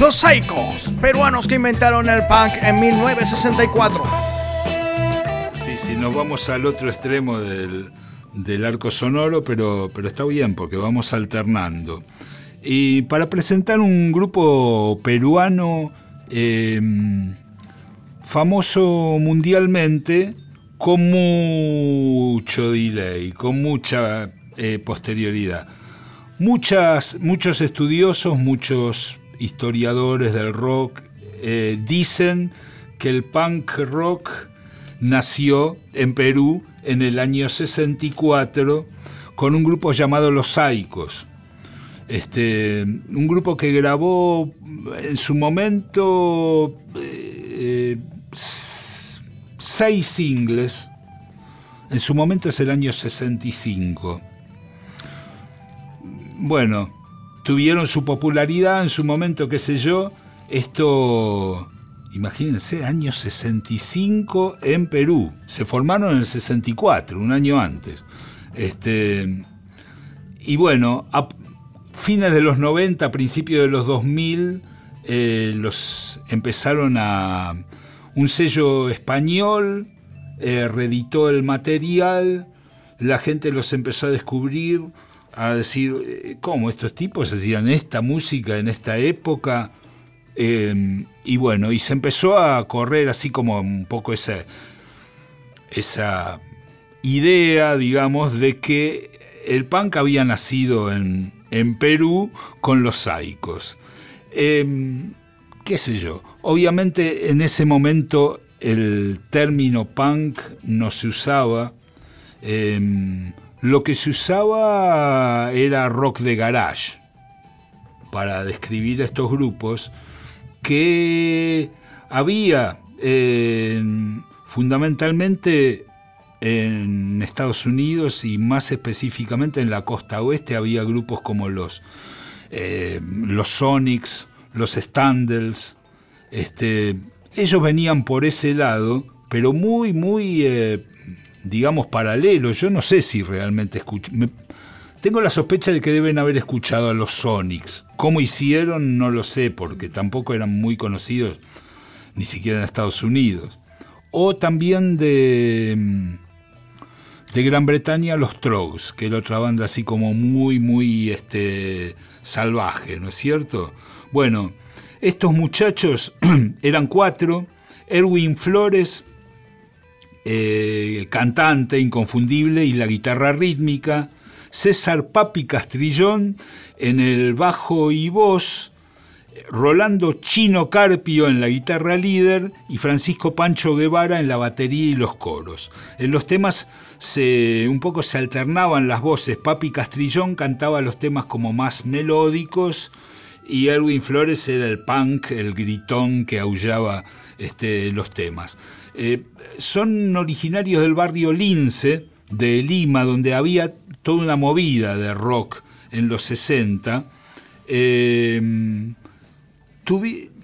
Los Psychos, peruanos que inventaron el punk en 1964. Sí, sí, nos vamos al otro extremo del, arco sonoro, pero, pero está bien porque vamos alternando. Y para presentar un grupo peruano em, famoso mundialmente, con mucho delay, con mucha eh, posterioridad. Muchas, muchos estudiosos, muchos historiadores del rock eh, dicen que el punk rock nació en Perú en el año 64 con un grupo llamado Los Saicos. Este, un grupo que grabó en su momento eh, seis singles. En su momento es el año 65. Bueno, tuvieron su popularidad en su momento, qué sé yo. Esto, imagínense, año 65 en Perú. Se formaron en el 64, un año antes. Este, y bueno, a fines de los 90, principios de los 2000, eh, los empezaron a... Un sello español eh, reeditó el material, la gente los empezó a descubrir, a decir, eh, ¿cómo estos tipos hacían esta música en esta época? Em, y bueno, y se empezó a correr así como un poco esa, esa idea, digamos, de que el punk había nacido en, Perú con los saicos. Em, ¿Qué sé yo? Obviamente en ese momento el término punk no se usaba. Em, lo que se usaba era rock de garage para describir estos grupos que había fundamentalmente en Estados Unidos y más específicamente en la costa oeste había grupos como los, eh, los Sonics, los Standels. Este, ellos venían por ese lado, pero muy, muy eh, digamos, paralelo. Yo no sé si realmente escuché. Tengo la sospecha de que deben haber escuchado a los Sonics. ¿Cómo hicieron? No lo sé, porque tampoco eran muy conocidos, ni siquiera en Estados Unidos. O también de, de Gran Bretaña, los Trogs, que era otra banda así como muy, muy este, salvaje, ¿no es cierto? Bueno, estos muchachos eran cuatro. Erwin Flores, eh, cantante inconfundible y la guitarra rítmica, César Papi Castrillón en el bajo y voz, Rolando Chino Carpio en la guitarra líder y Francisco Pancho Guevara en la batería y los coros. En los temas se, un poco se alternaban las voces. Papi Castrillón cantaba los temas como más melódicos y Erwin Flores era el punk, el gritón que aullaba este, los temas. Eh, son originarios del barrio Lince de Lima, donde había toda una movida de rock en los 60. Eh,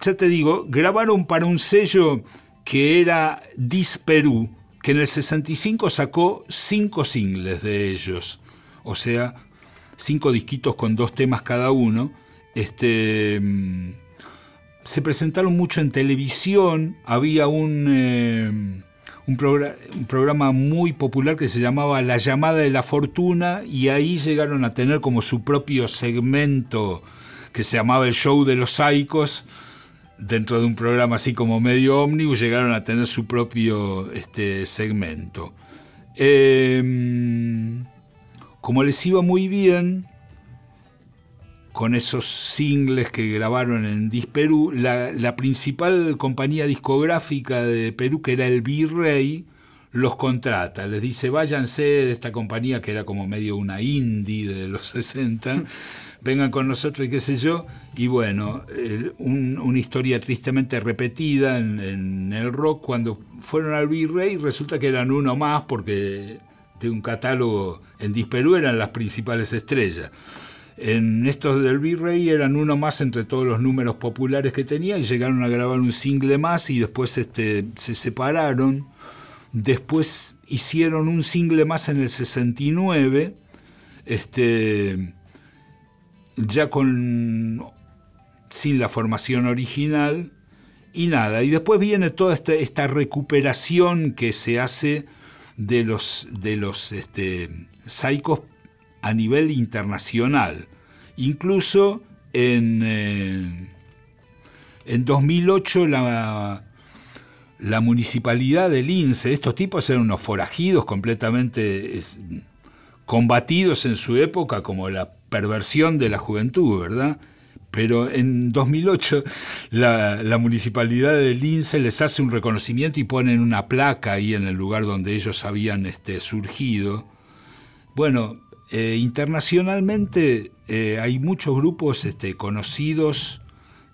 ya te digo, grabaron para un sello que era Dis Perú, que en el 65 sacó cinco singles de ellos, o sea, cinco disquitos con dos temas cada uno. Este, se presentaron mucho en televisión, había un, eh, un, programa muy popular que se llamaba La llamada de la fortuna y ahí llegaron a tener como su propio segmento que se llamaba el show de los saicos, dentro de un programa así como medio ómnibus, llegaron a tener su propio este, segmento. Em, como les iba muy bien, con esos singles que grabaron en Disperú, la, la principal compañía discográfica de Perú, que era el Virrey, los contrata, les dice váyanse de esta compañía que era como medio una indie de los 60, vengan con nosotros y qué sé yo, y bueno, una historia tristemente repetida en, en, el rock, cuando fueron al Virrey resulta que eran uno más porque de un catálogo en Disperú eran las principales estrellas. En estos del Virrey eran uno más entre todos los números populares que tenía y llegaron a grabar un single más y después este, se separaron. Después hicieron un single más en el 69, este, ya con sin la formación original y nada. Y después viene toda esta, recuperación que se hace de los, de los este, a nivel internacional. Incluso en, eh, en 2008 la, la municipalidad de Lince, estos tipos eran unos forajidos completamente combatidos en su época como la perversión de la juventud, ¿verdad? Pero en 2008 la, municipalidad de Lince les hace un reconocimiento y ponen una placa ahí en el lugar donde ellos habían este, surgido. Bueno, eh, internacionalmente eh, hay muchos grupos este, conocidos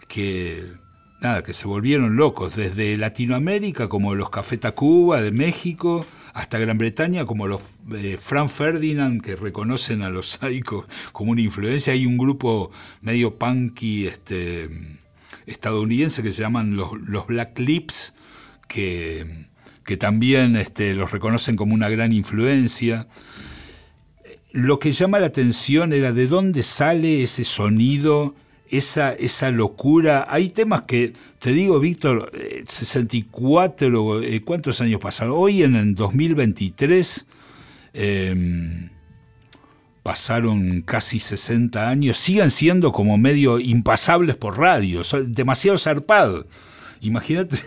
que, nada, que se volvieron locos, desde Latinoamérica como los Café Tacuba de México, hasta Gran Bretaña como los eh, Frank Ferdinand, que reconocen a los Psychos como una influencia. Hay un grupo medio punky este, estadounidense que se llaman los, Black Lips, que, que también este, los reconocen como una gran influencia. Lo que llama la atención era de dónde sale ese sonido esa, esa locura. Hay temas que, te digo, Víctor, 64, eh, eh, ¿cuántos años pasaron? Hoy en el 2023 em, pasaron casi 60 años, siguen siendo como medio impasables por radio, demasiado zarpados. Imagínate,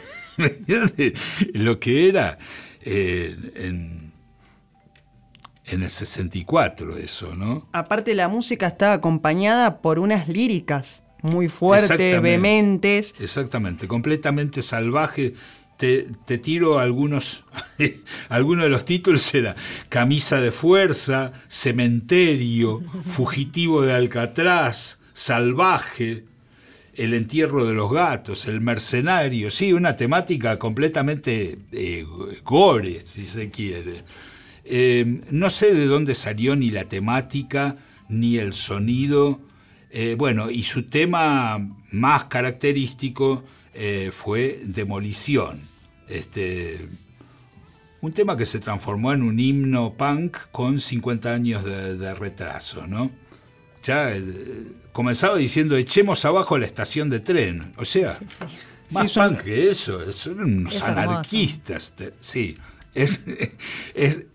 lo que era eh, en en el 64 eso, ¿no? Aparte la música está acompañada por unas líricas muy fuertes, vehementes. Exactamente, completamente salvaje. Te, tiro algunos, algunos de los títulos era Camisa de Fuerza, Cementerio, Fugitivo de Alcatraz, Salvaje, El Entierro de los Gatos, El Mercenario, sí, una temática completamente eh, gore, si se quiere. Eh, no sé de dónde salió ni la temática ni el sonido. Eh, bueno, y su tema más característico eh, fue Demolición. Este, un tema que se transformó en un himno punk con 50 años de, retraso, ¿no? Ya comenzaba diciendo, echemos abajo la estación de tren. O sea, más punk que eso, son unos anarquistas. Sí, es,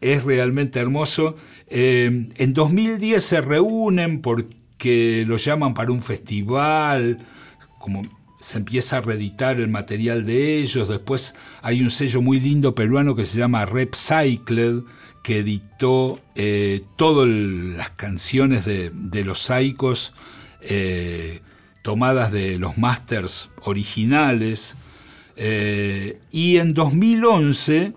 es, realmente hermoso. Eh, en 2010 se reúnen porque lo llaman para un festival, como se empieza a reeditar el material de ellos, después hay un sello muy lindo peruano que se llama Repcycled, que editó eh, todas las canciones de, los Saicos eh, tomadas de los masters originales. y en 2011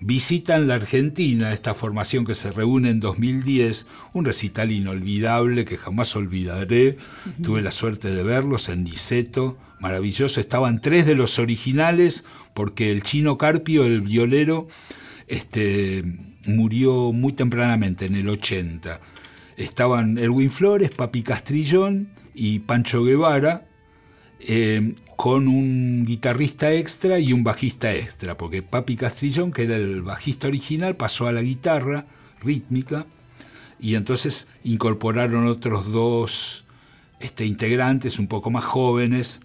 visitan la Argentina, esta formación que se reúne en 2010, un recital inolvidable que jamás olvidaré. Tuve la suerte de verlos en Niceto, maravilloso. Estaban tres de los originales, porque el chino Carpio, el violero, este, murió muy tempranamente, en el 80. Estaban Erwin Flores, Papi Castrillón y Pancho Guevara, eh, con un guitarrista extra y un bajista extra, porque Papi Castrillón, que era el bajista original, pasó a la guitarra rítmica y entonces incorporaron otros dos este, integrantes un poco más jóvenes,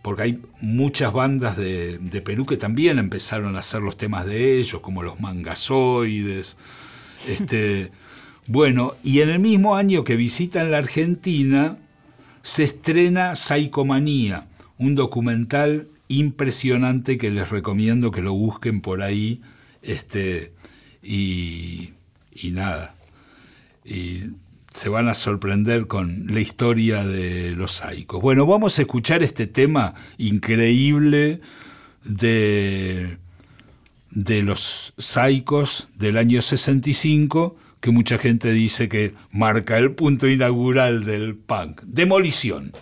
porque hay muchas bandas de, de, Perú que también empezaron a hacer los temas de ellos, como los mangazoides. Este, bueno, y en el mismo año que visitan la Argentina, se estrena Psychomanía, un documental impresionante que les recomiendo que lo busquen por ahí. Este, y, y nada. Y se van a sorprender con la historia de los saicos. Bueno, vamos a escuchar este tema increíble de, de los saicos del año 65, que mucha gente dice que marca el punto inaugural del punk. Demolición.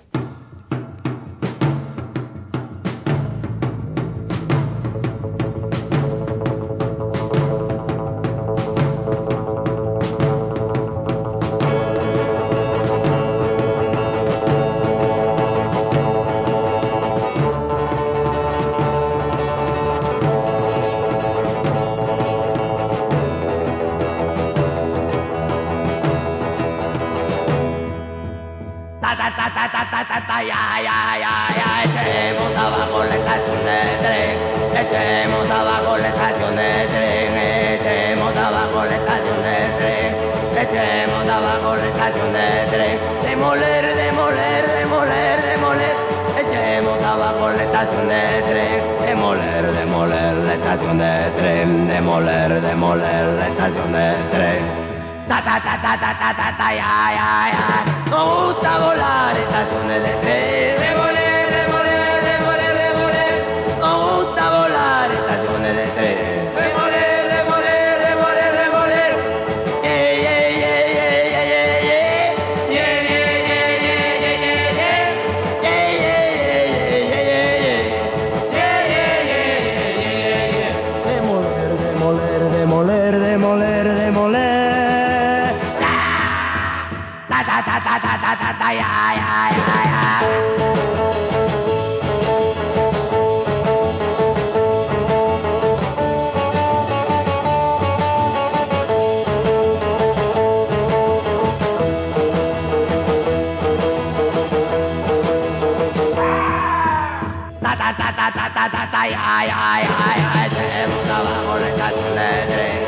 Ya ya ya ya. Echemos abajo la estación de tren.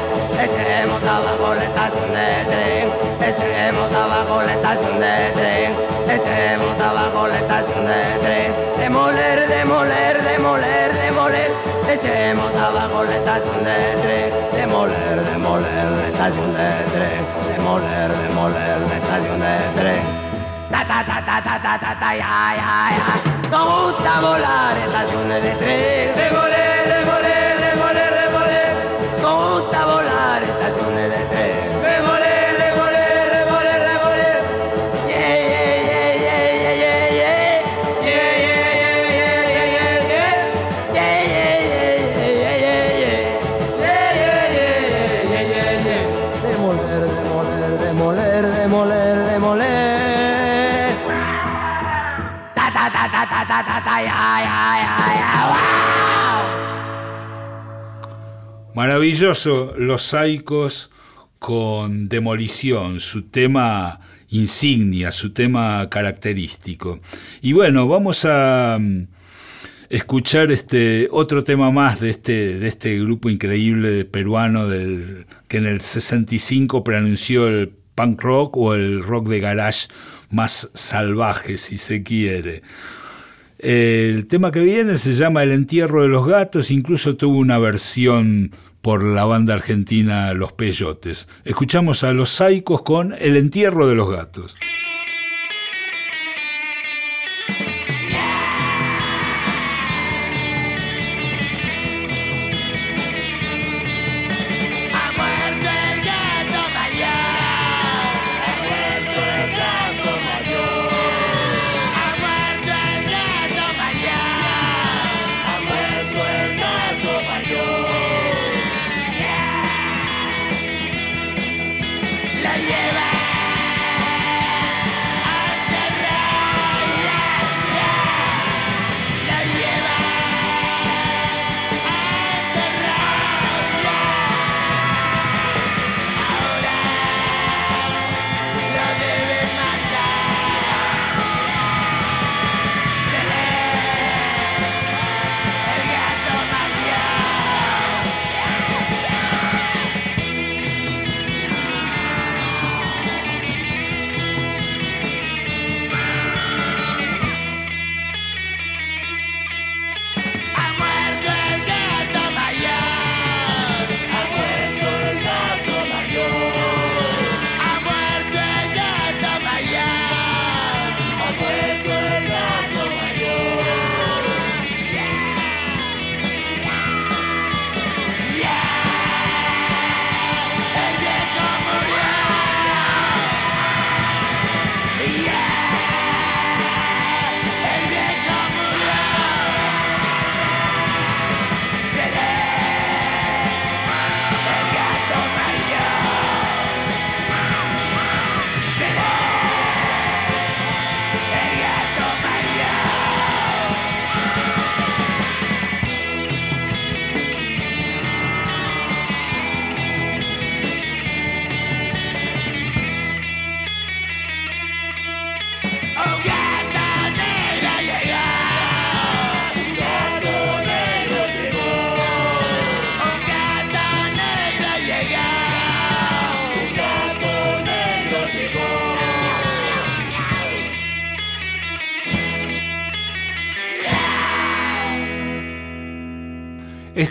Echemos abajo la estación de tren. Echemos abajo la estación de tren. Echemos abajo la estación de tren. Demoler, demoler, demoler, demoler. Echemos abajo la estación de tren. Demoler, demoler la estación de tren. Demoler, demoler la estación de tren. Ta ta ta ta ta ta ta ta ya ya ya. Nos gusta volar estaciones de tren. Demoler, demoler, demoler, demoler. Nos gusta volar estaciones de tren. Maravilloso, Los Saicos con Demolición, su tema insignia, su tema característico. Y bueno, vamos a mm, escuchar este otro tema más de este, de este grupo increíble peruano del, que en el 65 preanunció el punk rock o el rock de garage más salvaje, si se quiere. El tema que viene se llama El entierro de los gatos, incluso tuvo una versión por la banda argentina Los Peyotes. Escuchamos a los Saicos con El entierro de los gatos.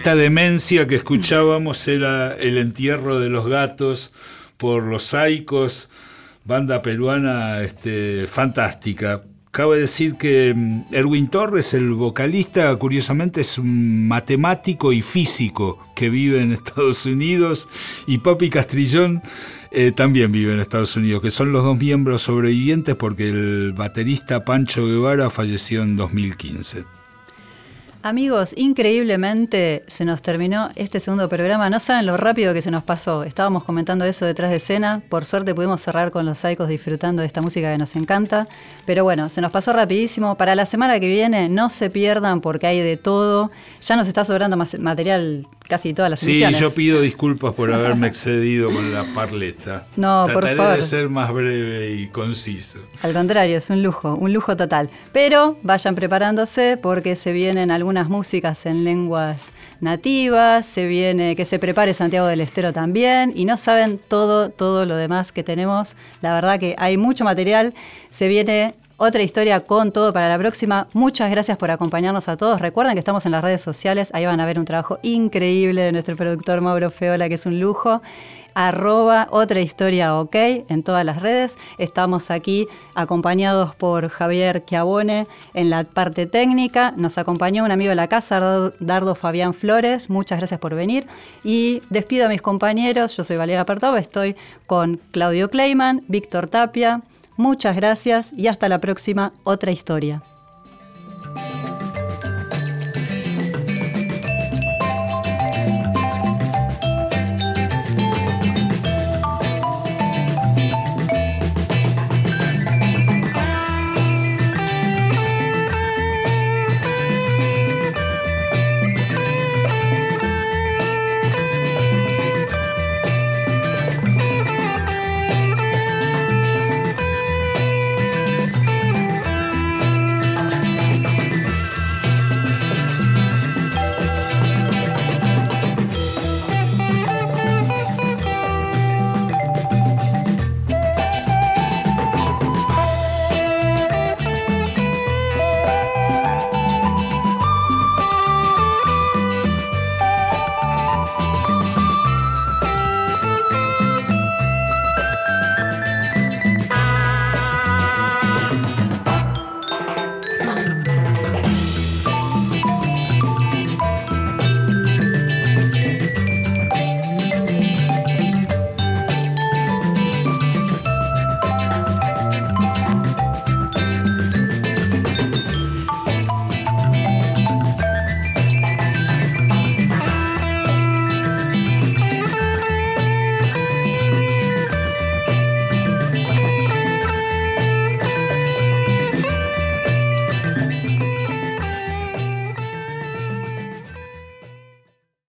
Esta demencia que escuchábamos era el entierro de los gatos por los Saicos, banda peruana este, fantástica. Cabe decir que mm, Erwin Torres, el vocalista, curiosamente es un matemático y físico que vive en Estados Unidos y Papi Castrillón eh, también vive en Estados Unidos, que son los dos miembros sobrevivientes porque el baterista Pancho Guevara falleció en 2015. Amigos, increíblemente se nos terminó este segundo programa. No saben lo rápido que se nos pasó. Estábamos comentando eso detrás de escena. Por suerte pudimos cerrar con los Psychos disfrutando de esta música que nos encanta. Pero bueno, se nos pasó rapidísimo. Para la semana que viene no se pierdan porque hay de todo. Ya nos está sobrando material casi todas las sí, yo pido disculpas por haberme excedido con la parleta. No, por favor. de ser más breve y conciso. Al contrario, es un lujo, un lujo total. Pero vayan preparándose porque se vienen algunas músicas en lenguas nativas, se viene que se prepare Santiago del Estero también y no saben todo todo lo demás que tenemos. La verdad que hay mucho material, se viene otra historia con todo para la próxima. Muchas gracias por acompañarnos a todos. Recuerden que estamos en las redes sociales. Ahí van a ver un trabajo increíble de nuestro productor Mauro Feola, que es un lujo. Arroba otra historia ok en todas las redes. Estamos aquí acompañados por Javier Chiabone en la parte técnica. Nos acompañó un amigo de la casa, Dardo Fabián Flores. Muchas gracias por venir. Y despido a mis compañeros. Yo soy Valeria Pertova. Estoy con Claudio Kleiman, Víctor Tapia. Muchas gracias y hasta la próxima, otra historia.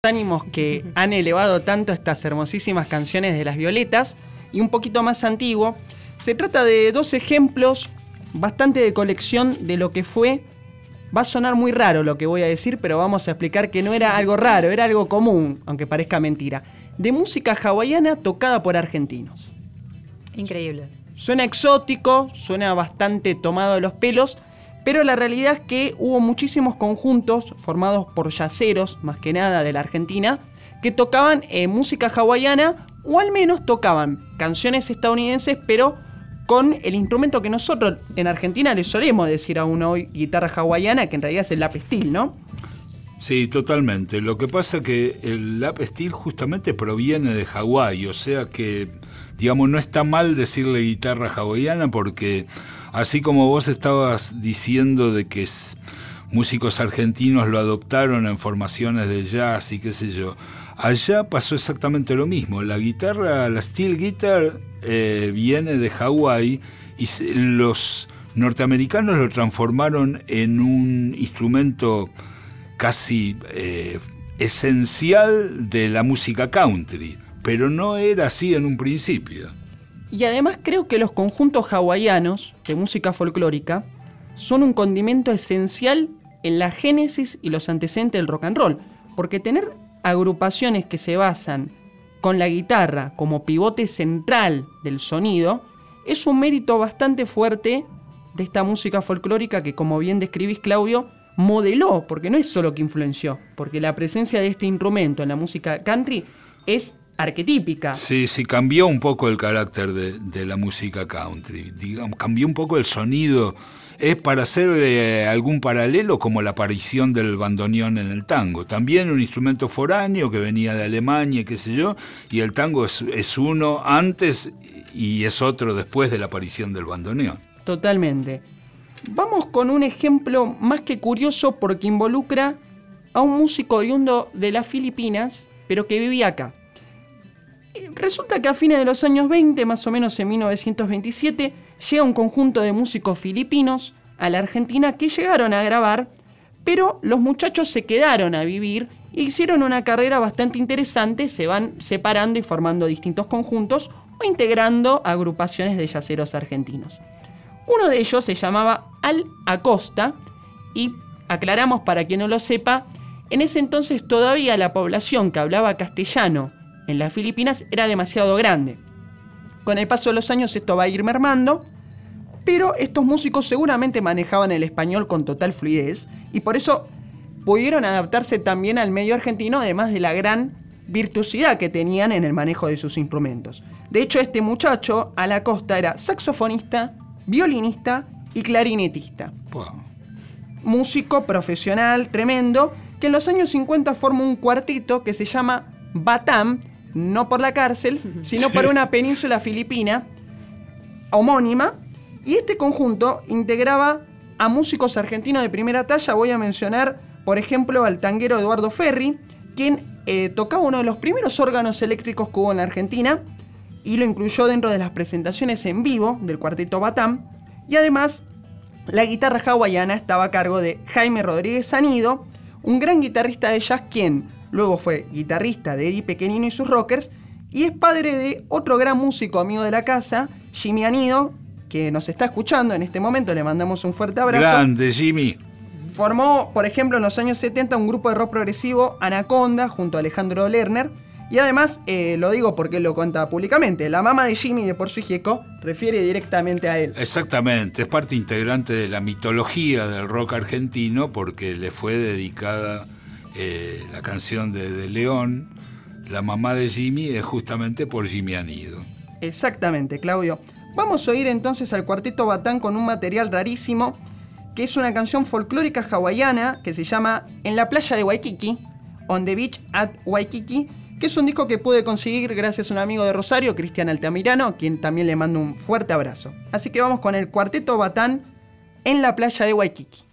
Ánimos que han elevado tanto estas hermosísimas canciones de las violetas y un poquito más antiguo. Se trata de dos ejemplos bastante de colección de lo que fue. Va a sonar muy raro lo que voy a decir, pero vamos a explicar que no era algo raro, era algo común, aunque parezca mentira. De música hawaiana tocada por argentinos. Increíble. Suena exótico, suena bastante tomado de los pelos, pero la realidad es que hubo muchísimos conjuntos formados por yaceros, más que nada de la Argentina, que tocaban eh, música hawaiana o al menos tocaban canciones estadounidenses, pero con el instrumento que nosotros en Argentina le solemos decir a una guitarra hawaiana, que en realidad es el lap steel, ¿no? Sí, totalmente. Lo que pasa es que el lap steel justamente proviene de Hawái, o sea que, digamos, no está mal decirle guitarra hawaiana porque Así como vos estabas diciendo de que músicos argentinos lo adoptaron en formaciones de jazz y qué sé yo, allá pasó exactamente lo mismo. La guitarra, la steel guitar, eh, viene de Hawái y los norteamericanos lo transformaron en un instrumento casi eh, esencial de la música country, pero no era así en un principio. Y además creo que los conjuntos hawaianos de música folclórica son un condimento esencial en la génesis y los antecedentes del rock and roll, porque tener agrupaciones que se basan con la guitarra como pivote central del sonido es un mérito bastante fuerte de esta música folclórica que como bien describís Claudio, modeló, porque no es solo que influenció, porque la presencia de este instrumento en la música country es arquetípica. Sí, sí, cambió un poco el carácter de, de la música country. Digamos, cambió un poco el sonido. Es para hacer eh, algún paralelo como la aparición del bandoneón en el tango. También un instrumento foráneo que venía de Alemania, qué sé yo, y el tango es, es uno antes y es otro después de la aparición del bandoneón. Totalmente. Vamos con un ejemplo más que curioso porque involucra a un músico oriundo de las Filipinas, pero que vivía acá. Resulta que a fines de los años 20, más o menos en 1927, llega un conjunto de músicos filipinos a la Argentina que llegaron a grabar, pero los muchachos se quedaron a vivir e hicieron una carrera bastante interesante, se van separando y formando distintos conjuntos o integrando agrupaciones de yaceros argentinos. Uno de ellos se llamaba Al Acosta y aclaramos para quien no lo sepa, en ese entonces todavía la población que hablaba castellano en las Filipinas era demasiado grande. Con el paso de los años esto va a ir mermando, pero estos músicos seguramente manejaban el español con total fluidez y por eso pudieron adaptarse también al medio argentino, además de la gran virtuosidad que tenían en el manejo de sus instrumentos. De hecho, este muchacho, a la costa, era saxofonista, violinista y clarinetista. Wow. Músico profesional tremendo, que en los años 50 forma un cuartito que se llama Batam, no por la cárcel, sino por una península filipina homónima. Y este conjunto integraba a músicos argentinos de primera talla. Voy a mencionar, por ejemplo, al tanguero Eduardo Ferri, quien eh, tocaba uno de los primeros órganos eléctricos que hubo en la Argentina y lo incluyó dentro de las presentaciones en vivo del cuarteto Batam. Y además, la guitarra hawaiana estaba a cargo de Jaime Rodríguez Sanido, un gran guitarrista de jazz quien luego fue guitarrista de Eddie Pequeñino y sus Rockers y es padre de otro gran músico amigo de la casa, Jimmy Anido, que nos está escuchando en este momento, le mandamos un fuerte abrazo. Grande, Jimmy. Formó, por ejemplo, en los años 70 un grupo de rock progresivo, Anaconda, junto a Alejandro Lerner. Y además, eh, lo digo porque él lo cuenta públicamente, la mamá de Jimmy de Por su Hijieco refiere directamente a él. Exactamente, es parte integrante de la mitología del rock argentino porque le fue dedicada eh, la canción de, León, la mamá de Jimmy, es justamente por Jimmy Anido. Exactamente, Claudio. Vamos a oír entonces al cuarteto Batán con un material rarísimo, que es una canción folclórica hawaiana que se llama En la playa de Waikiki, On the Beach at Waikiki, que es un disco que pude conseguir gracias a un amigo de Rosario, Cristian Altamirano, quien también le mando un fuerte abrazo. Así que vamos con el cuarteto Batán en la playa de Waikiki.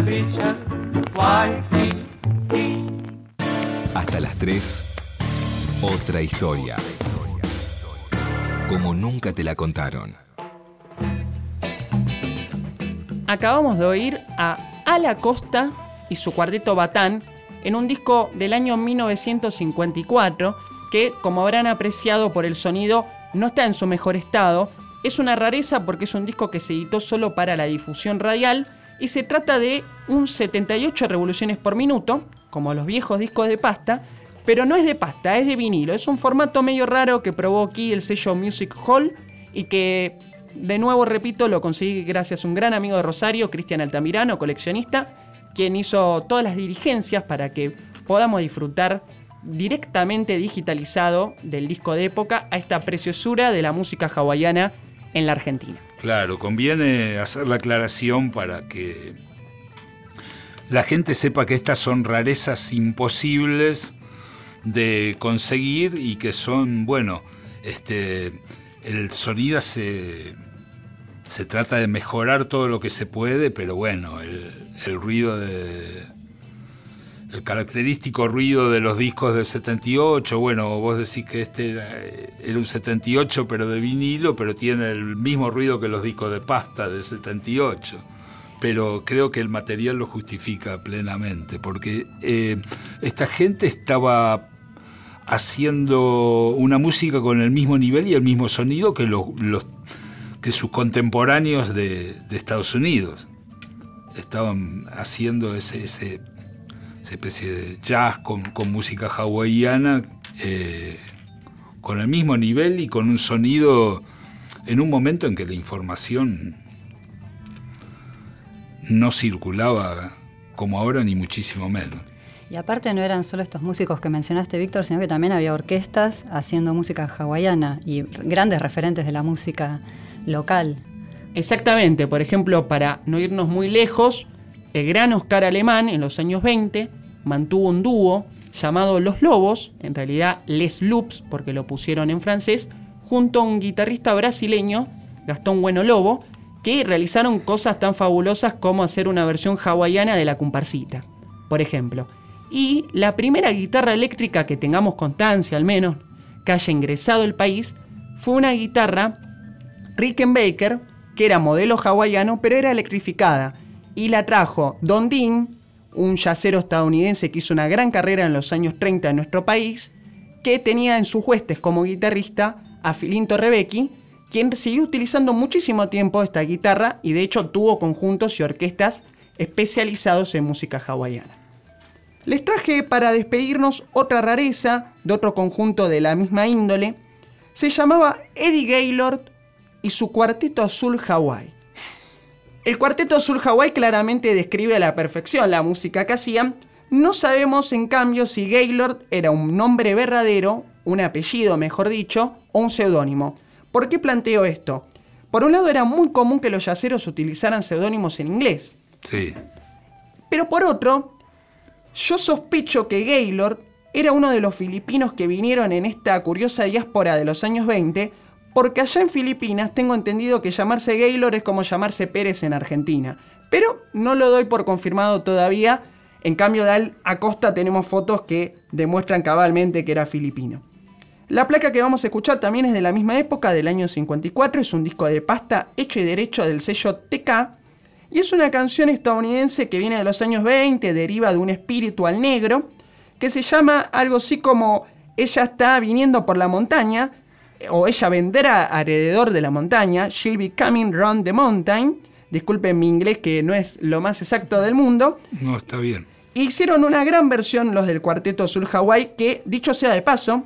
The beach at Waikiki. Hasta las 3, otra historia. Como nunca te la contaron. Acabamos de oír a Ala Costa y su cuarteto Batán en un disco del año 1954 que, como habrán apreciado por el sonido, no está en su mejor estado. Es una rareza porque es un disco que se editó solo para la difusión radial y se trata de un 78 revoluciones por minuto, como los viejos discos de pasta, pero no es de pasta, es de vinilo. Es un formato medio raro que probó aquí el sello Music Hall y que, de nuevo repito, lo conseguí gracias a un gran amigo de Rosario, Cristian Altamirano, coleccionista, quien hizo todas las dirigencias para que podamos disfrutar directamente digitalizado del disco de época a esta preciosura de la música hawaiana en la Argentina. Claro, conviene hacer la aclaración para que la gente sepa que estas son rarezas imposibles de conseguir y que son, bueno, este, el sonido se, se trata de mejorar todo lo que se puede, pero bueno, el, el ruido de, el característico ruido de los discos del 78, bueno, vos decís que este era, era, un 78 pero de vinilo, pero tiene el mismo ruido que los discos de pasta del 78. Pero creo que el material lo justifica plenamente, porque eh, esta gente estaba haciendo una música con el mismo nivel y el mismo sonido que, los, que sus contemporáneos de, Estados Unidos. Estaban haciendo ese, especie de jazz con, con música hawaiana, eh, con el mismo nivel y con un sonido en un momento en que la información no circulaba como ahora, ni muchísimo menos. Y aparte no eran solo estos músicos que mencionaste, Víctor, sino que también había orquestas haciendo música hawaiana y grandes referentes de la música local. Exactamente, por ejemplo, para no irnos muy lejos, el gran Oscar Alemán en los años 20 mantuvo un dúo llamado Los Lobos, en realidad Les Loops porque lo pusieron en francés, junto a un guitarrista brasileño, Gastón Bueno Lobo, que realizaron cosas tan fabulosas como hacer una versión hawaiana de la comparsita, por ejemplo. Y la primera guitarra eléctrica que tengamos constancia al menos, que haya ingresado al país, fue una guitarra Rickenbacker, que era modelo hawaiano, pero era electrificada y la trajo Don Dean, un yacero estadounidense que hizo una gran carrera en los años 30 en nuestro país, que tenía en sus huestes como guitarrista a Filinto Rebecki, quien siguió utilizando muchísimo tiempo esta guitarra y de hecho tuvo conjuntos y orquestas especializados en música hawaiana. Les traje para despedirnos otra rareza de otro conjunto de la misma índole. Se llamaba Eddie Gaylord y su cuarteto azul Hawaii. El cuarteto azul Hawaii claramente describe a la perfección la música que hacían. No sabemos, en cambio, si Gaylord era un nombre verdadero, un apellido, mejor dicho, o un seudónimo. ¿Por qué planteo esto? Por un lado, era muy común que los yaceros utilizaran seudónimos en inglés. Sí. Pero por otro, yo sospecho que Gaylord era uno de los filipinos que vinieron en esta curiosa diáspora de los años 20 porque allá en Filipinas tengo entendido que llamarse Gaylord es como llamarse Pérez en Argentina. Pero no lo doy por confirmado todavía. En cambio de Acosta tenemos fotos que demuestran cabalmente que era filipino. La placa que vamos a escuchar también es de la misma época, del año 54. Es un disco de pasta hecho y derecho del sello TK. Y es una canción estadounidense que viene de los años 20, deriva de un espíritu al negro, que se llama algo así como Ella está viniendo por la montaña, o ella vendrá alrededor de la montaña, she'll be coming round the mountain. Disculpen mi inglés que no es lo más exacto del mundo. No, está bien. Hicieron una gran versión los del cuarteto Sur Hawaii que, dicho sea de paso,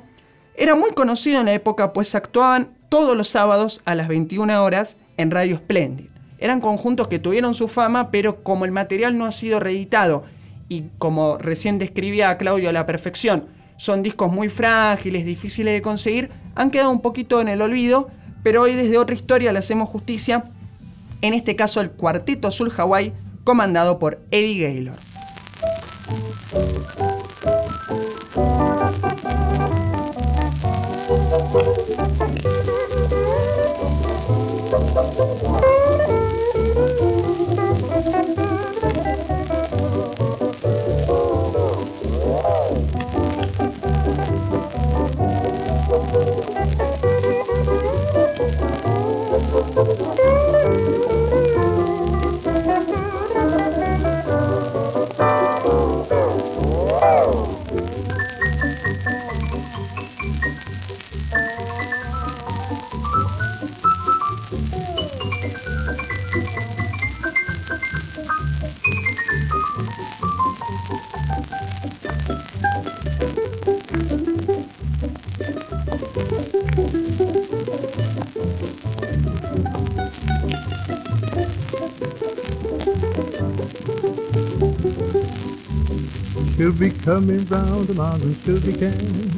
era muy conocido en la época pues actuaban todos los sábados a las 21 horas en Radio Splendid. Eran conjuntos que tuvieron su fama, pero como el material no ha sido reeditado y como recién describía Claudio a la perfección, son discos muy frágiles, difíciles de conseguir, han quedado un poquito en el olvido, pero hoy desde otra historia le hacemos justicia, en este caso el Cuarteto Azul Hawaii, comandado por Eddie Gaylor. Coming round the mountain, she'll be can.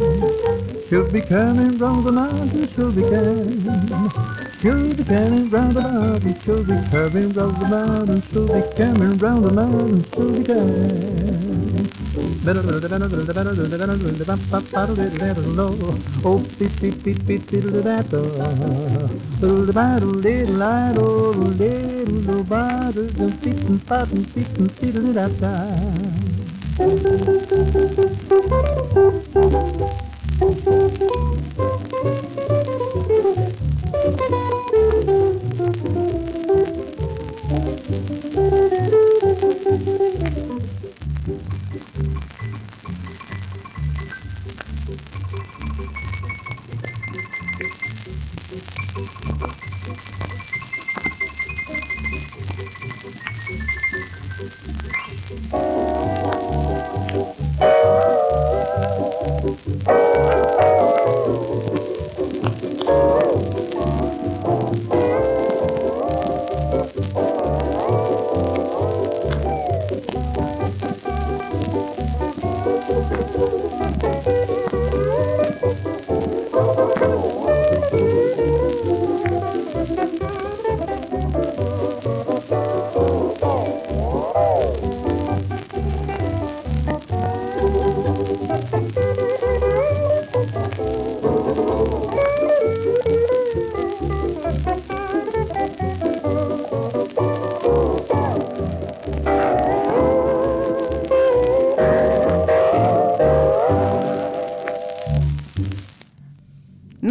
She'll be coming round the mountain, she'll be can. She'll be coming round the mountain, she'll be coming round the mountain, she'll be coming round the mountain, she'll be can. Oh,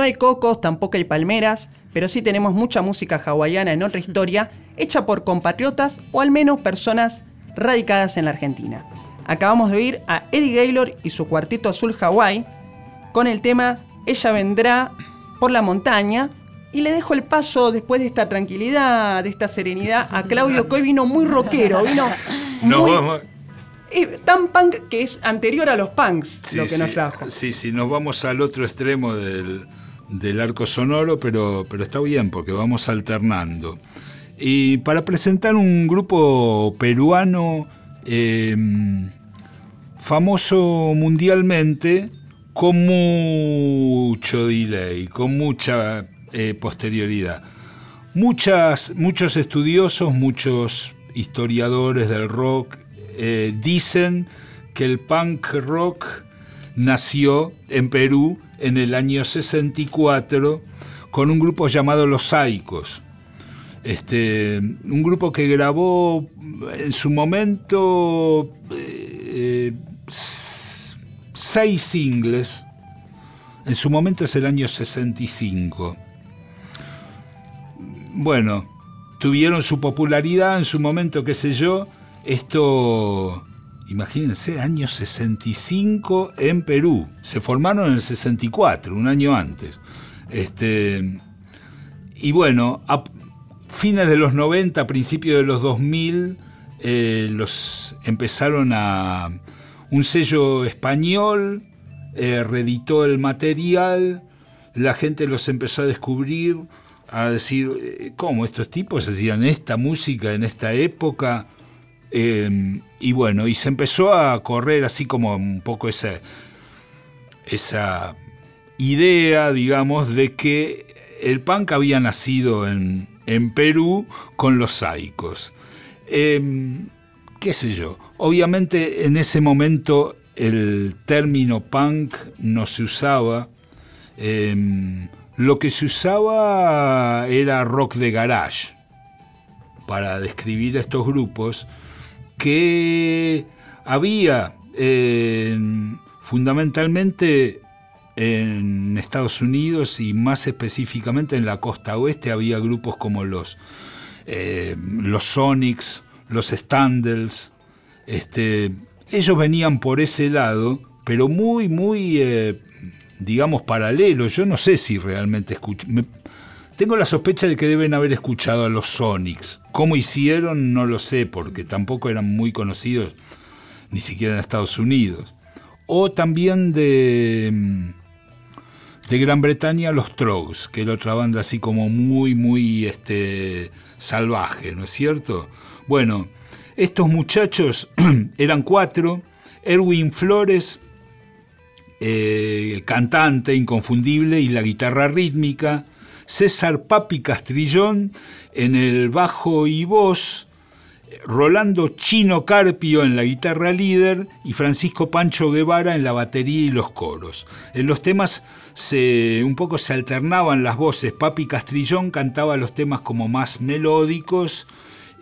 Hay cocos, tampoco hay palmeras, pero sí tenemos mucha música hawaiana en otra historia, hecha por compatriotas o al menos personas radicadas en la Argentina. Acabamos de oír a Eddie Gaylor y su cuarteto azul Hawái con el tema Ella vendrá por la montaña. Y le dejo el paso después de esta tranquilidad, de esta serenidad, a Claudio, que hoy vino muy rockero, vino Nos muy, vamos- eh, tan punk que es anterior a los punks Sí, lo que sí, nos trajo. Sí, sí, nos vamos al otro extremo del, del arco sonoro, pero, pero está bien porque vamos alternando. Y para presentar un grupo peruano eh, famoso mundialmente, con mucho delay, con mucha eh, posterioridad. Muchas, muchos estudiosos, muchos historiadores del rock eh, dicen que el punk rock nació en Perú en el año 64 con un grupo llamado Los Saicos. Este, un grupo que grabó en su momento eh, s- seis singles. En su momento es el año 65 bueno, tuvieron su popularidad en su momento, qué sé yo. Esto, imagínense, año 65 en Perú. Se formaron en el 64, un año antes. Este, y bueno, a fines de los 90, principios de los 2000, eh, los empezaron a... Un sello español eh, reeditó el material, la gente los empezó a descubrir, a decir, eh, ¿cómo estos tipos hacían esta música en esta época? Eh, y bueno, y se empezó a correr así como un poco esa, esa idea, digamos, de que el punk había nacido en, en Perú con los saicos. Eh, qué sé yo, obviamente en ese momento el término punk no se usaba, eh, lo que se usaba era rock de garage para describir estos grupos que había fundamentalmente en Estados Unidos y más específicamente en la costa oeste había grupos como los, eh, los Sonics, los Standells, este, ellos venían por ese lado, pero muy, muy, eh, digamos, paralelo. Yo no sé si realmente escuché, Tengo la sospecha de que deben haber escuchado a los Sonics. ¿Cómo hicieron? No lo sé, porque tampoco eran muy conocidos, ni siquiera en Estados Unidos. O también de, mm, de Gran Bretaña, los Trogs, que era otra banda así como muy, muy este, salvaje, ¿no es cierto? Bueno, estos muchachos eran cuatro. Erwin Flores, eh, el cantante inconfundible y la guitarra rítmica, César Papi Castrillón en el bajo y voz, Rolando Chino Carpio en la guitarra líder y Francisco Pancho Guevara en la batería y los coros. En los temas se, un poco se alternaban las voces. Papi Castrillón cantaba los temas como más melódicos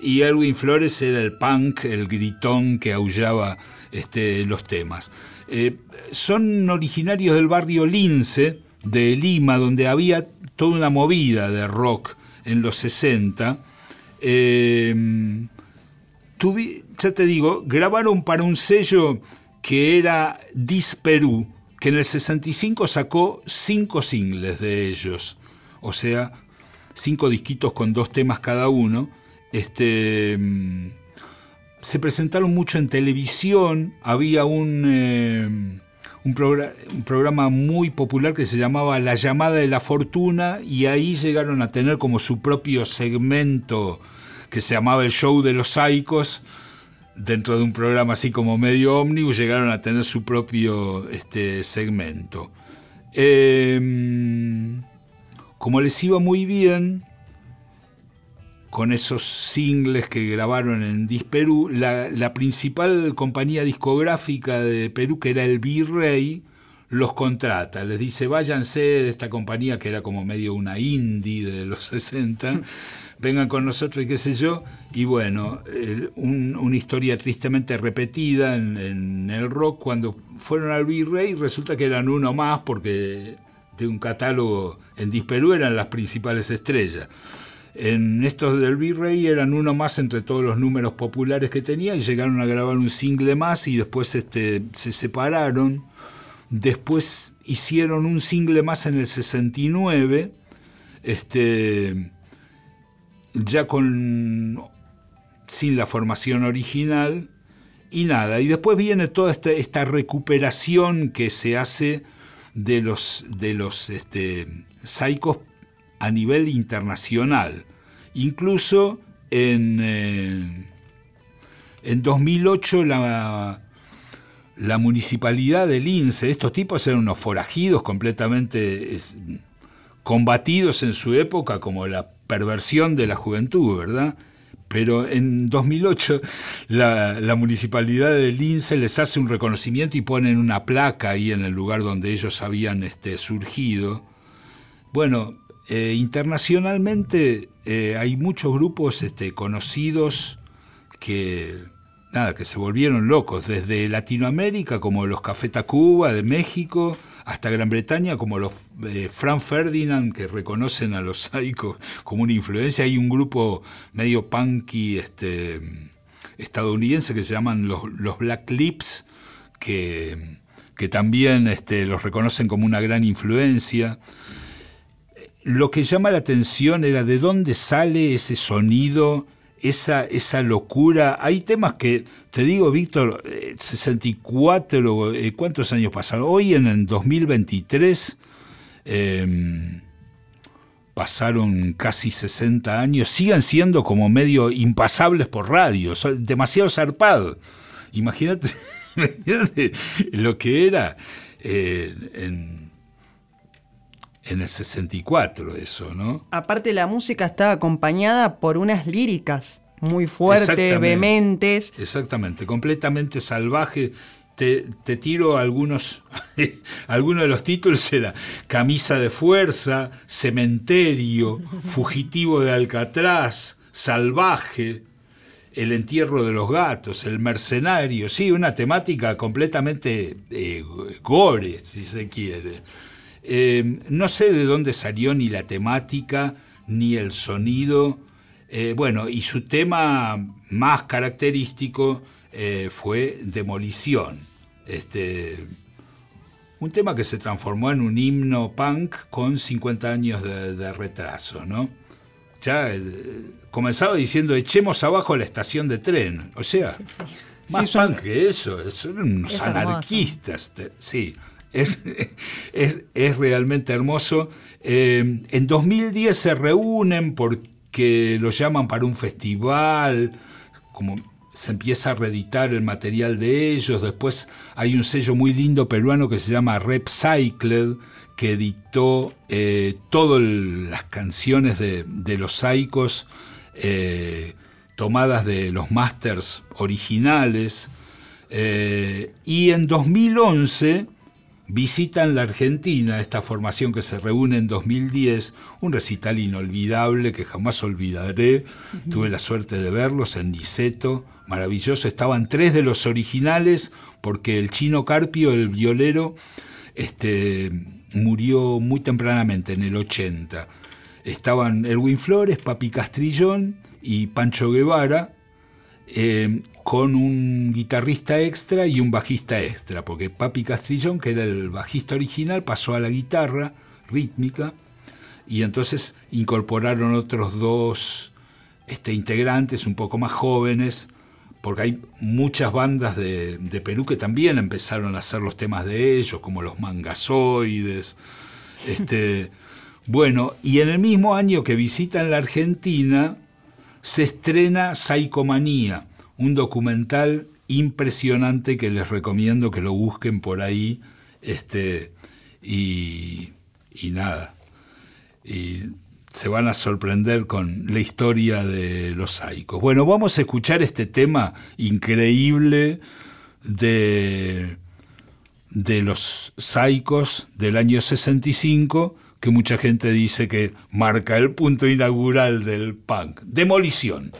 y Erwin Flores era el punk, el gritón que aullaba este, los temas. Eh, son originarios del barrio Lince de Lima, donde había toda una movida de rock en los 60. Eh, tuvi- ya te digo, grabaron para un sello que era Dis Perú, que en el 65 sacó cinco singles de ellos. O sea, cinco disquitos con dos temas cada uno. Este, mm, se presentaron mucho en televisión, había un, eh, un, progra- un programa muy popular que se llamaba La llamada de la fortuna y ahí llegaron a tener como su propio segmento que se llamaba el show de los psicos, dentro de un programa así como medio ómnibus, llegaron a tener su propio este, segmento. Eh, como les iba muy bien, con esos singles que grabaron en Dis Perú, la, principal compañía discográfica de Perú, que era el Virrey, los contrata, les dice váyanse de esta compañía que era como medio una indie de los 60, vengan con nosotros y qué sé yo, y bueno, una historia tristemente repetida en, en el rock, cuando fueron al Virrey resulta que eran uno más porque de un catálogo en Dis Perú eran las principales estrellas. En estos del Virrey eran uno más entre todos los números populares que tenía y llegaron a grabar un single más y después este, se separaron. Después hicieron un single más en el 69, este, ya con sin la formación original y nada. Y después viene toda esta, recuperación que se hace de los, de los este, psicos a nivel internacional. Incluso en, eh, en 2008 la, la municipalidad de Lince, estos tipos eran unos forajidos completamente combatidos en su época como la perversión de la juventud, ¿verdad? Pero en 2008 la, la municipalidad de Lince les hace un reconocimiento y ponen una placa ahí en el lugar donde ellos habían este, surgido. Bueno, eh, internacionalmente eh, hay muchos grupos este, conocidos que, nada, que se volvieron locos, desde Latinoamérica como los Café Tacuba de México, hasta Gran Bretaña como los eh, Frank Ferdinand, que reconocen a los Psychos como una influencia. Hay un grupo medio punky este, estadounidense que se llaman los, los Black Lips, que, que también este, los reconocen como una gran influencia lo que llama la atención era de dónde sale ese sonido, esa, esa locura. Hay temas que, te digo, Víctor, eh, 64, eh, ¿cuántos años pasaron? Hoy en el 2023 eh, pasaron casi 60 años, sigan siendo como medio impasables por radio, demasiado zarpados. Imagínate, imagínate lo que era eh, en en el 64 eso, ¿no? Aparte la música está acompañada por unas líricas muy fuertes, Exactamente. vehementes. Exactamente, completamente salvaje. Te, te tiro algunos, algunos de los títulos era Camisa de Fuerza, Cementerio, Fugitivo de Alcatraz, Salvaje, El Entierro de los Gatos, El Mercenario, sí, una temática completamente eh, gore, si se quiere. Eh, no sé de dónde salió ni la temática, ni el sonido. Eh, bueno, y su tema más característico eh, fue Demolición. Este, un tema que se transformó en un himno punk con 50 años de, de retraso, ¿no? Ya eh, comenzaba diciendo echemos abajo la estación de tren, o sea, Sí, sí. más Sí, son- punk que eso, son unos Es anarquistas, te- sí. Es, es, es realmente hermoso. Eh, en 2010 se reúnen porque lo llaman para un festival, como se empieza a reeditar el material de ellos. Después hay un sello muy lindo peruano que se llama Repcycled, que editó eh, todas las canciones de, de los Saicos eh, tomadas de los masters originales. Y en 2011 visitan la Argentina, esta formación que se reúne en 2010, un recital inolvidable que jamás olvidaré. Tuve la suerte de verlos en Niceto, maravilloso. Estaban tres de los originales, porque el chino Carpio, el violero, este, murió muy tempranamente, en el 80. Estaban Erwin Flores, Papi Castrillón y Pancho Guevara, eh, con un guitarrista extra y un bajista extra, porque Papi Castrillón, que era el bajista original, pasó a la guitarra rítmica y entonces incorporaron otros dos este, integrantes un poco más jóvenes, porque hay muchas bandas de, de Perú que también empezaron a hacer los temas de ellos, como los mangazoides. Este, bueno, y en el mismo año que visitan la Argentina, se estrena Psicomanía, un documental impresionante que les recomiendo que lo busquen por ahí. Este, y, y nada. Y se van a sorprender con la historia de los saicos. Bueno, vamos a escuchar este tema increíble de, de los saicos del año 65, que mucha gente dice que marca el punto inaugural del punk. Demolición.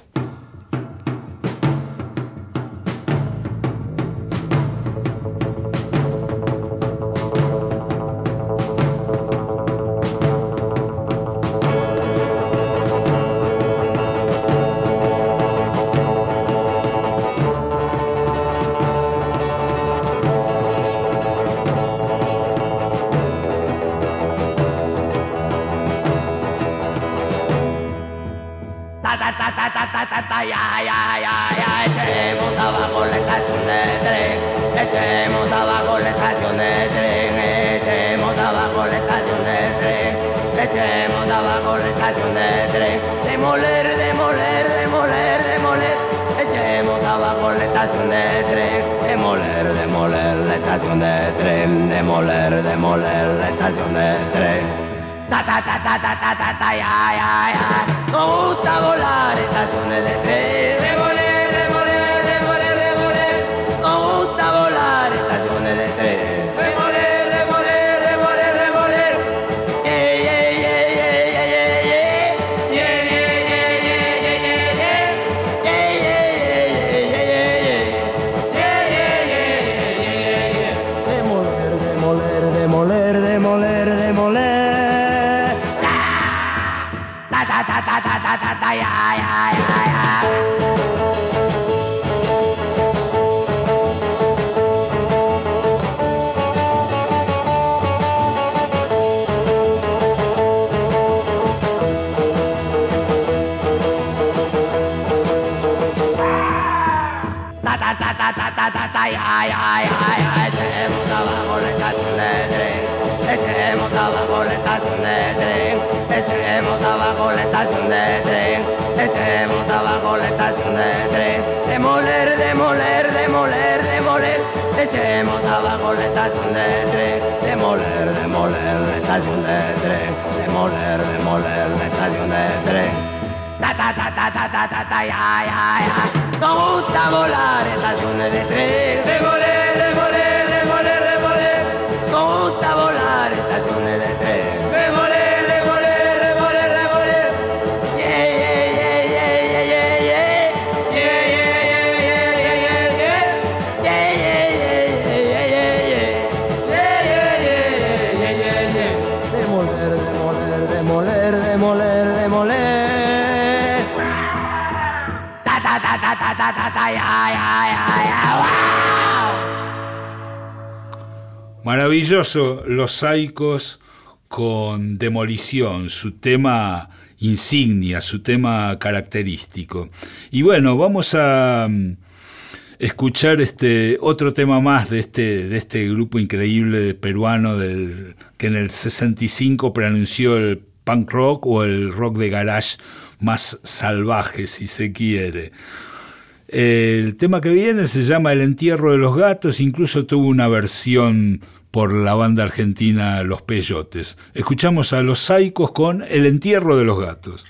Ta ta ta ta ta ta ta ya ya ya ya. Ta ta ta ta ta ta ta ya ya ya ya. Echemos abajo la estación de tren. Echemos abajo la estación de tren. Echemos abajo la estación de tren. Demoler, demoler, demoler, demoler. Echemos abajo la estación de tren. Demoler, demoler la estación de tren. Demoler, demoler la estación de tren. Ta ta ta ta ta ta ta ta ya ya ya. Nos gusta volar estaciones de tren. Demoler, demoler, volar estaciones de tren. Demoler, demoler, demoler, demoler. Yeah, yeah, yeah, yeah, yeah, yeah, yeah. Yeah, yeah, yeah, yeah, yeah, yeah, yeah. Yeah, yeah, yeah, yeah, yeah, yeah, yeah. Yeah, yeah, yeah. Demoler, demoler, demoler, demoler, demoler. Ta ta ta ta ta ta ta ta Maravilloso, Los Saicos con Demolición, su tema insignia, su tema característico. Y bueno, vamos a mm, escuchar este otro tema más de este, de este grupo increíble peruano del, que en el 65 pronunció el punk rock o el rock de garage más salvaje, si se quiere. El tema que viene se llama El entierro de los gatos, incluso tuvo una versión por la banda argentina Los Peyotes. Escuchamos a Los Saicos con El entierro de los gatos.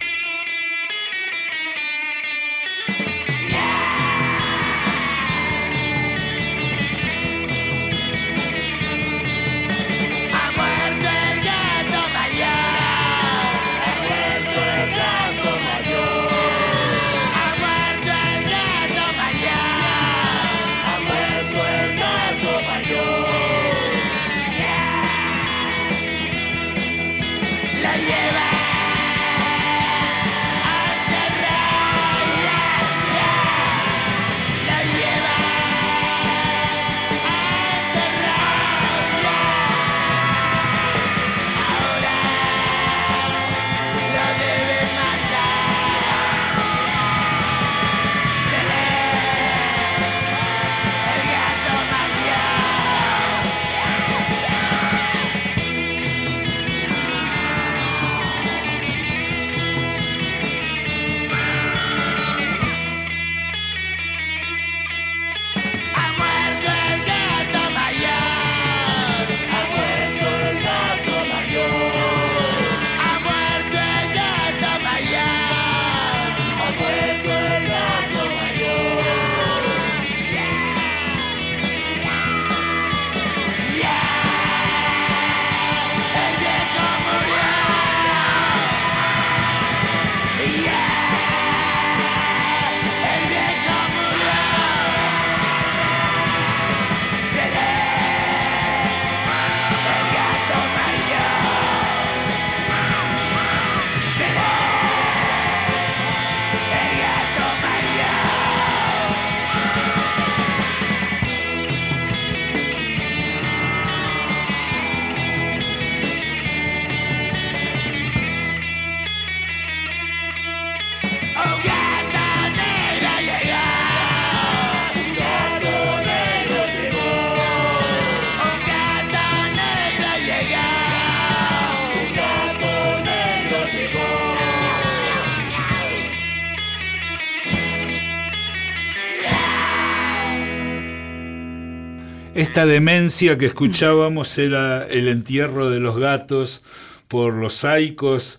Esta demencia que escuchábamos era El entierro de los gatos por los Saicos,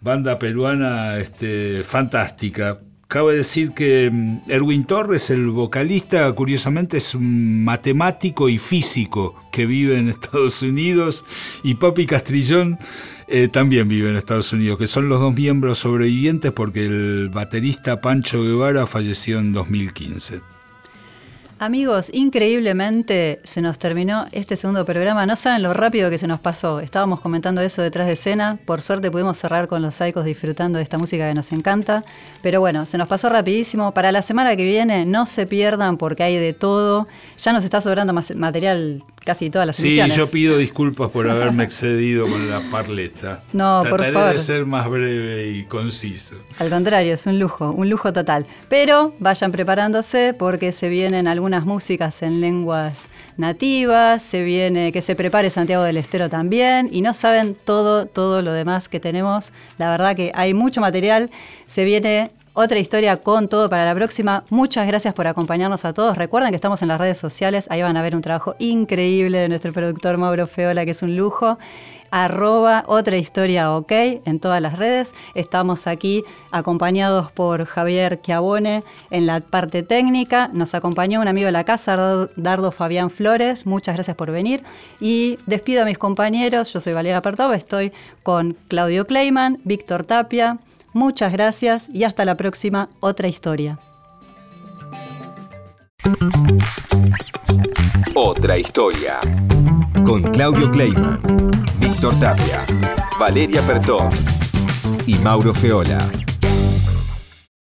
banda peruana este, fantástica. Cabe decir que mm, Erwin Torres, el vocalista, curiosamente es un matemático y físico que vive en Estados Unidos y Papi Castrillón eh, también vive en Estados Unidos, que son los dos miembros sobrevivientes porque el baterista Pancho Guevara falleció en 2015. Amigos, increíblemente se nos terminó este segundo programa. No saben lo rápido que se nos pasó. Estábamos comentando eso detrás de escena. Por suerte pudimos cerrar con los Saicos disfrutando de esta música que nos encanta. Pero bueno, se nos pasó rapidísimo. Para la semana que viene no se pierdan porque hay de todo. Ya nos está sobrando material casi todas las Sí, emisiones. yo pido disculpas por haberme excedido con la parleta. No, por favor. de ser más breve y conciso. Al contrario, es un lujo, un lujo total. Pero vayan preparándose porque se vienen algunas músicas en lenguas nativas, se viene que se prepare Santiago del Estero también y no saben todo todo lo demás que tenemos. La verdad que hay mucho material, se viene otra historia con todo para la próxima. Muchas gracias por acompañarnos a todos. Recuerden que estamos en las redes sociales, ahí van a ver un trabajo increíble de nuestro productor Mauro Feola, que es un lujo arroba otra historia ok en todas las redes. Estamos aquí acompañados por Javier Chiavone en la parte técnica. Nos acompañó un amigo de la casa, Dardo- Dardo Fabián Flores. Muchas gracias por venir. Y despido a mis compañeros. Yo soy Valeria Pertova, estoy con Claudio Kleiman, Víctor Tapia. Muchas gracias y hasta la próxima otra historia. Otra historia. Con Claudio Kleiman, Víctor Tapia, Valeria Pertón y Mauro Feola.